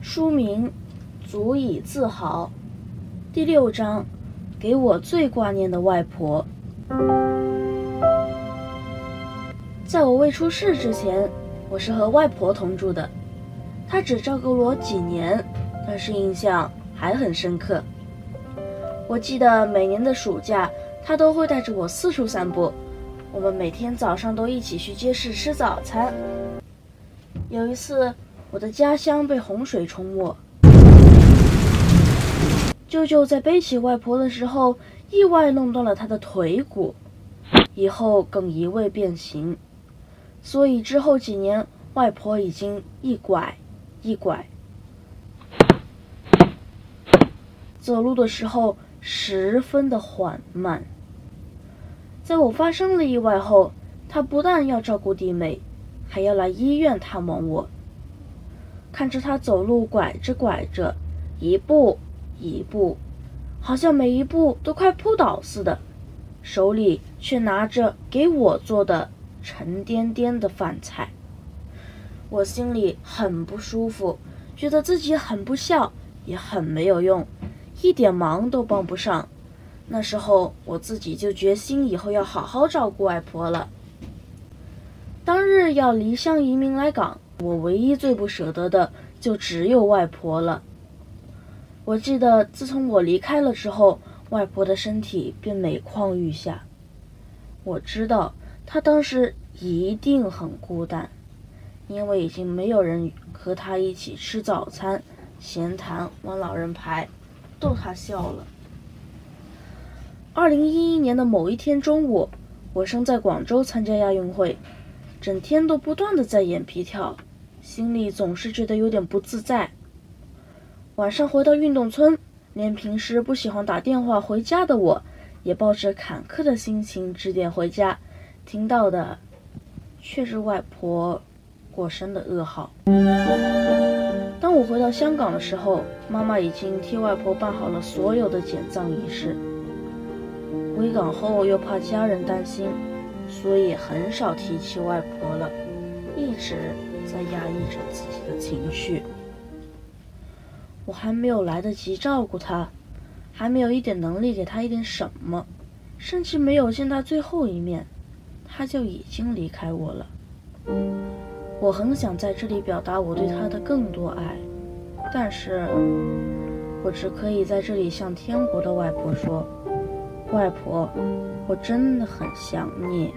书名足以自豪。第六章，给我最挂念的外婆。在我未出世之前，我是和外婆同住的。她只照顾了我几年，但是印象还很深刻。我记得每年的暑假，她都会带着我四处散步。我们每天早上都一起去街市吃早餐。有一次，我的家乡被洪水冲没。舅舅在背起外婆的时候，意外弄断了她的腿骨，以后更移位变形，所以之后几年，外婆已经一拐一拐，走路的时候十分的缓慢。在我发生了意外后，她不但要照顾弟妹，还要来医院探望我。看着他走路拐着拐着，一步。一步，好像每一步都快扑倒似的，手里却拿着给我做的沉甸甸的饭菜。我心里很不舒服，觉得自己很不孝，也很没有用，一点忙都帮不上。那时候我自己就决心以后要好好照顾外婆了。当日要离乡移民来港，我唯一最不舍得的就只有外婆了。我记得，自从我离开了之后，外婆的身体便每况愈下。我知道她当时一定很孤单，因为已经没有人和她一起吃早餐、闲谈、玩老人牌，逗她笑了。二零一一年的某一天中午，我生在广州参加亚运会，整天都不断的在眼皮跳，心里总是觉得有点不自在。晚上回到运动村，连平时不喜欢打电话回家的我，也抱着坎坷的心情致电回家，听到的却是外婆过身的噩耗。当我回到香港的时候，妈妈已经替外婆办好了所有的简葬仪式。回港后又怕家人担心，所以很少提起外婆了，一直在压抑着自己的情绪。我还没有来得及照顾他，还没有一点能力给他一点什么，甚至没有见他最后一面，他就已经离开我了。我很想在这里表达我对他的更多爱，但是，我只可以在这里向天国的外婆说：“外婆，我真的很想你。”